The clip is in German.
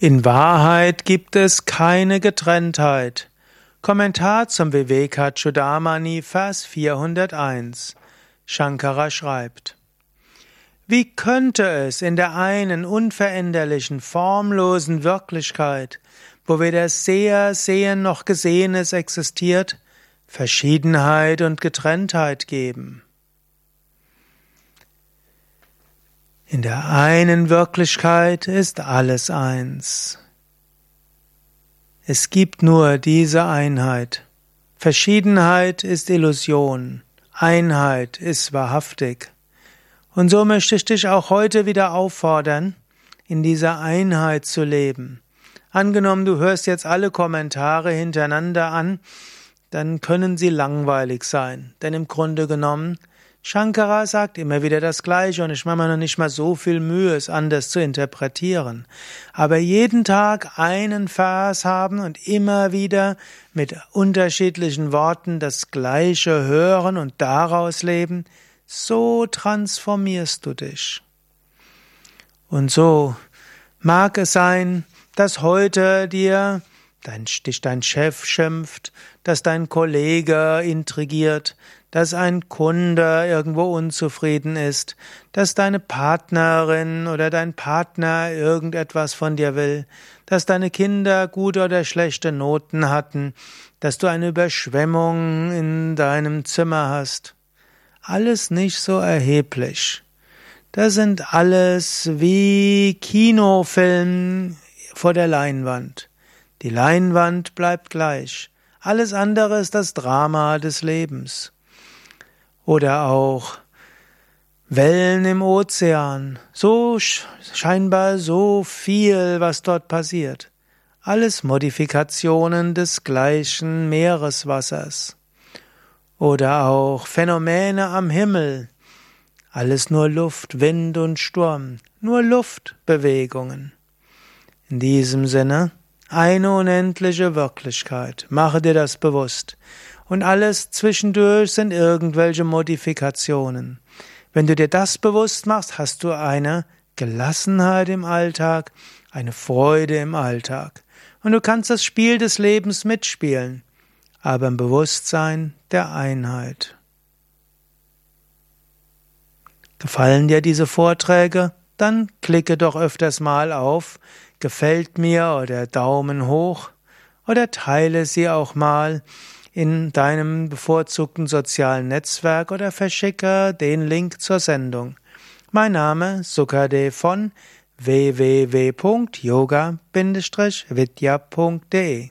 In Wahrheit gibt es keine Getrenntheit. Kommentar zum Vivekachudamani, Vers 401. Shankara schreibt, Wie könnte es in der einen unveränderlichen, formlosen Wirklichkeit, wo weder Seher, Sehen noch Gesehenes existiert, Verschiedenheit und Getrenntheit geben? In der einen Wirklichkeit ist alles eins. Es gibt nur diese Einheit. Verschiedenheit ist Illusion. Einheit ist wahrhaftig. Und so möchte ich dich auch heute wieder auffordern, in dieser Einheit zu leben. Angenommen, du hörst jetzt alle Kommentare hintereinander an, dann können sie langweilig sein. Denn im Grunde genommen Shankara sagt immer wieder das Gleiche und ich mache mir noch nicht mal so viel Mühe, es anders zu interpretieren. Aber jeden Tag einen Vers haben und immer wieder mit unterschiedlichen Worten das Gleiche hören und daraus leben, so transformierst du dich. Und so mag es sein, dass heute dir dein, dich dein Chef schimpft, dass dein Kollege intrigiert, dass ein Kunde irgendwo unzufrieden ist, dass deine Partnerin oder dein Partner irgendetwas von dir will, dass deine Kinder gute oder schlechte Noten hatten, dass du eine Überschwemmung in deinem Zimmer hast. Alles nicht so erheblich. Das sind alles wie Kinofilm vor der Leinwand. Die Leinwand bleibt gleich. Alles andere ist das Drama des Lebens. Oder auch Wellen im Ozean. So scheinbar so viel, was dort passiert. Alles Modifikationen des gleichen Meereswassers. Oder auch Phänomene am Himmel. Alles nur Luft, Wind und Sturm. Nur Luftbewegungen. In diesem Sinne, eine unendliche Wirklichkeit. Mache dir das bewusst und alles zwischendurch sind irgendwelche Modifikationen. Wenn du dir das bewusst machst, hast du eine Gelassenheit im Alltag, eine Freude im Alltag. Und du kannst das Spiel des Lebens mitspielen, aber im Bewusstsein der Einheit. Gefallen dir diese Vorträge? Dann klicke doch öfters mal auf Gefällt mir oder Daumen hoch oder teile sie auch mal in deinem bevorzugten sozialen Netzwerk oder verschicke den Link zur Sendung. Mein Name Sukade von www.yoga-vidya.de